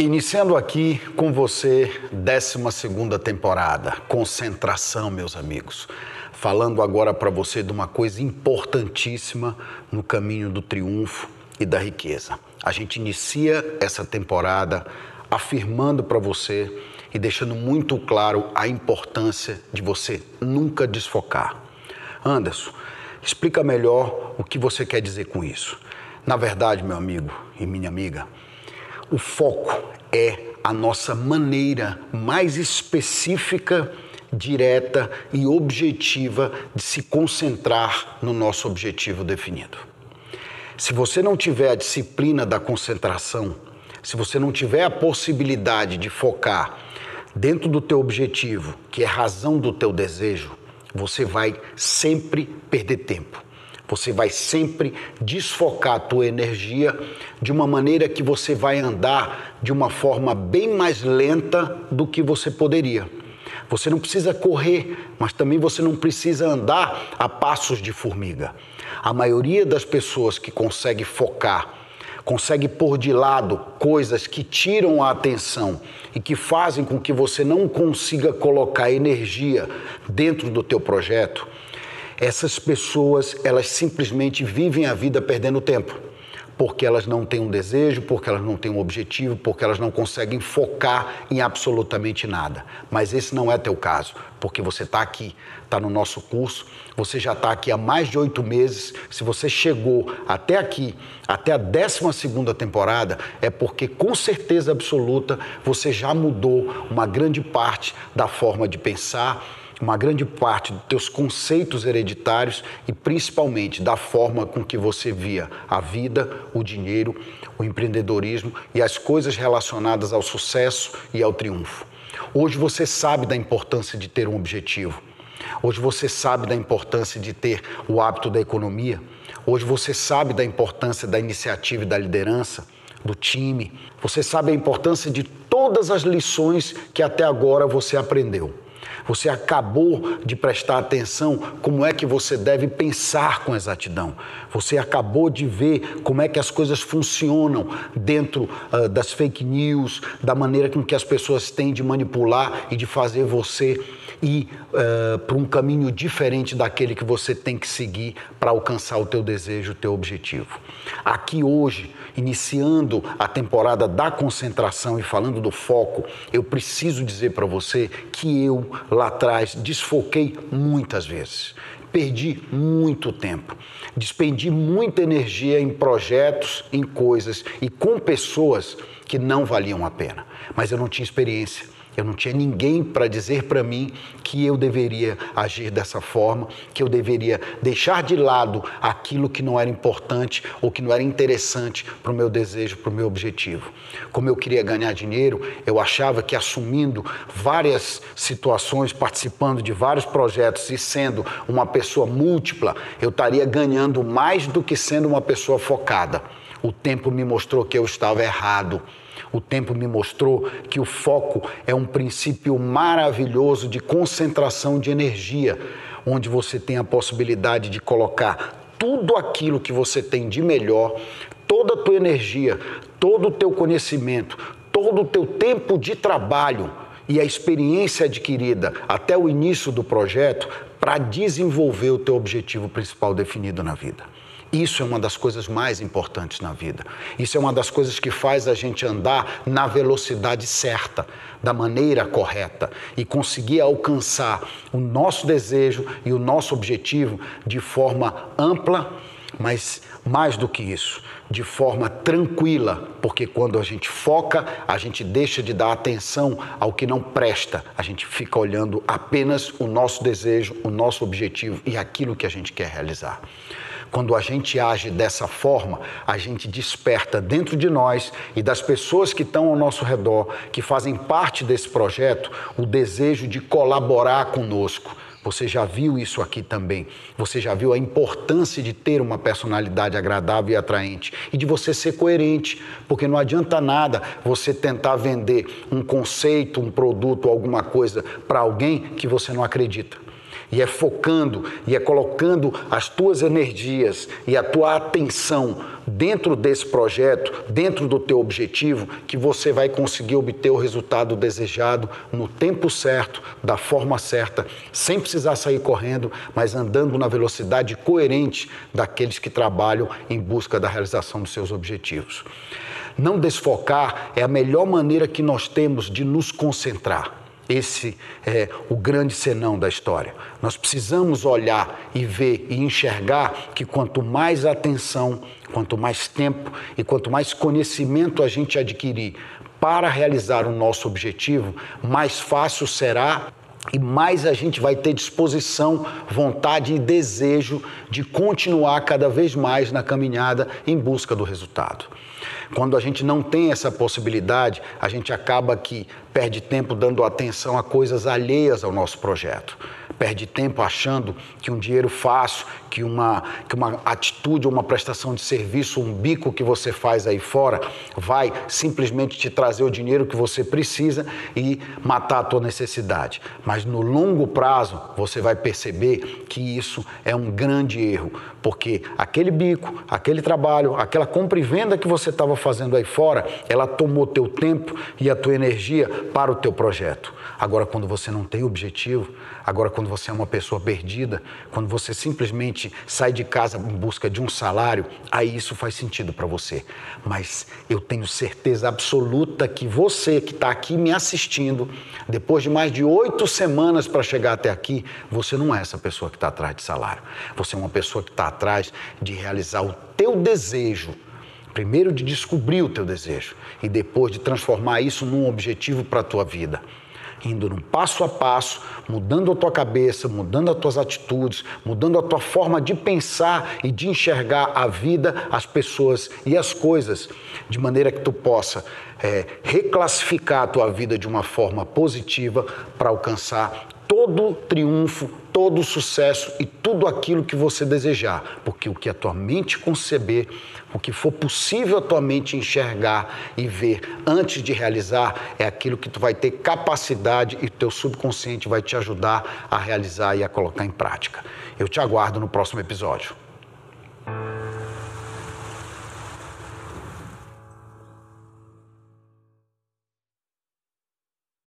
Iniciando aqui com você, 12 temporada, concentração, meus amigos. Falando agora para você de uma coisa importantíssima no caminho do triunfo e da riqueza. A gente inicia essa temporada afirmando para você e deixando muito claro a importância de você nunca desfocar. Anderson, explica melhor o que você quer dizer com isso. Na verdade, meu amigo e minha amiga, o foco é a nossa maneira mais específica, direta e objetiva de se concentrar no nosso objetivo definido. Se você não tiver a disciplina da concentração, se você não tiver a possibilidade de focar dentro do teu objetivo, que é razão do teu desejo, você vai sempre perder tempo. Você vai sempre desfocar a tua energia de uma maneira que você vai andar de uma forma bem mais lenta do que você poderia. Você não precisa correr, mas também você não precisa andar a passos de formiga. A maioria das pessoas que consegue focar, consegue pôr de lado coisas que tiram a atenção e que fazem com que você não consiga colocar energia dentro do teu projeto, essas pessoas, elas simplesmente vivem a vida perdendo tempo, porque elas não têm um desejo, porque elas não têm um objetivo, porque elas não conseguem focar em absolutamente nada. Mas esse não é teu caso, porque você está aqui, está no nosso curso, você já está aqui há mais de oito meses. Se você chegou até aqui, até a 12 segunda temporada, é porque com certeza absoluta você já mudou uma grande parte da forma de pensar uma grande parte dos teus conceitos hereditários e principalmente da forma com que você via a vida, o dinheiro, o empreendedorismo e as coisas relacionadas ao sucesso e ao triunfo. Hoje você sabe da importância de ter um objetivo. Hoje você sabe da importância de ter o hábito da economia. Hoje você sabe da importância da iniciativa e da liderança, do time. Você sabe a importância de todas as lições que até agora você aprendeu. Você acabou de prestar atenção como é que você deve pensar com exatidão. Você acabou de ver como é que as coisas funcionam dentro uh, das fake news, da maneira com que as pessoas têm de manipular e de fazer você ir uh, para um caminho diferente daquele que você tem que seguir para alcançar o teu desejo, o teu objetivo. Aqui hoje, iniciando a temporada da concentração e falando do foco, eu preciso dizer para você que eu lá atrás desfoquei muitas vezes. Perdi muito tempo, despendi muita energia em projetos, em coisas e com pessoas que não valiam a pena. Mas eu não tinha experiência eu não tinha ninguém para dizer para mim que eu deveria agir dessa forma, que eu deveria deixar de lado aquilo que não era importante ou que não era interessante para o meu desejo, para o meu objetivo. Como eu queria ganhar dinheiro, eu achava que assumindo várias situações, participando de vários projetos e sendo uma pessoa múltipla, eu estaria ganhando mais do que sendo uma pessoa focada. O tempo me mostrou que eu estava errado. O tempo me mostrou que o foco é um princípio maravilhoso de concentração de energia, onde você tem a possibilidade de colocar tudo aquilo que você tem de melhor, toda a tua energia, todo o teu conhecimento, todo o teu tempo de trabalho e a experiência adquirida até o início do projeto para desenvolver o teu objetivo principal definido na vida. Isso é uma das coisas mais importantes na vida. Isso é uma das coisas que faz a gente andar na velocidade certa, da maneira correta e conseguir alcançar o nosso desejo e o nosso objetivo de forma ampla, mas mais do que isso, de forma tranquila, porque quando a gente foca, a gente deixa de dar atenção ao que não presta, a gente fica olhando apenas o nosso desejo, o nosso objetivo e aquilo que a gente quer realizar. Quando a gente age dessa forma, a gente desperta dentro de nós e das pessoas que estão ao nosso redor, que fazem parte desse projeto, o desejo de colaborar conosco. Você já viu isso aqui também. Você já viu a importância de ter uma personalidade agradável e atraente e de você ser coerente, porque não adianta nada você tentar vender um conceito, um produto, alguma coisa para alguém que você não acredita. E é focando e é colocando as tuas energias e a tua atenção dentro desse projeto, dentro do teu objetivo, que você vai conseguir obter o resultado desejado no tempo certo, da forma certa, sem precisar sair correndo, mas andando na velocidade coerente daqueles que trabalham em busca da realização dos seus objetivos. Não desfocar é a melhor maneira que nós temos de nos concentrar. Esse é o grande senão da história. Nós precisamos olhar e ver e enxergar que quanto mais atenção, quanto mais tempo e quanto mais conhecimento a gente adquirir para realizar o nosso objetivo, mais fácil será e mais a gente vai ter disposição, vontade e desejo de continuar cada vez mais na caminhada em busca do resultado. Quando a gente não tem essa possibilidade, a gente acaba que perde tempo dando atenção a coisas alheias ao nosso projeto. Perde tempo achando que um dinheiro fácil, que uma, que uma atitude ou uma prestação de serviço, um bico que você faz aí fora, vai simplesmente te trazer o dinheiro que você precisa e matar a tua necessidade. Mas no longo prazo, você vai perceber que isso é um grande erro, porque aquele bico, aquele trabalho, aquela compra e venda que você estava fazendo aí fora, ela tomou teu tempo e a tua energia para o teu projeto. Agora, quando você não tem objetivo, agora quando você é uma pessoa perdida, quando você simplesmente sai de casa em busca de um salário, aí isso faz sentido para você. Mas eu tenho certeza absoluta que você que está aqui me assistindo, depois de mais de oito semanas para chegar até aqui, você não é essa pessoa que está atrás de salário. Você é uma pessoa que está atrás de realizar o teu desejo Primeiro de descobrir o teu desejo e depois de transformar isso num objetivo para a tua vida. Indo num passo a passo, mudando a tua cabeça, mudando as tuas atitudes, mudando a tua forma de pensar e de enxergar a vida, as pessoas e as coisas, de maneira que tu possa é, reclassificar a tua vida de uma forma positiva para alcançar todo triunfo, todo sucesso e tudo aquilo que você desejar, porque o que a tua mente conceber, o que for possível a tua mente enxergar e ver antes de realizar, é aquilo que tu vai ter capacidade e teu subconsciente vai te ajudar a realizar e a colocar em prática. Eu te aguardo no próximo episódio.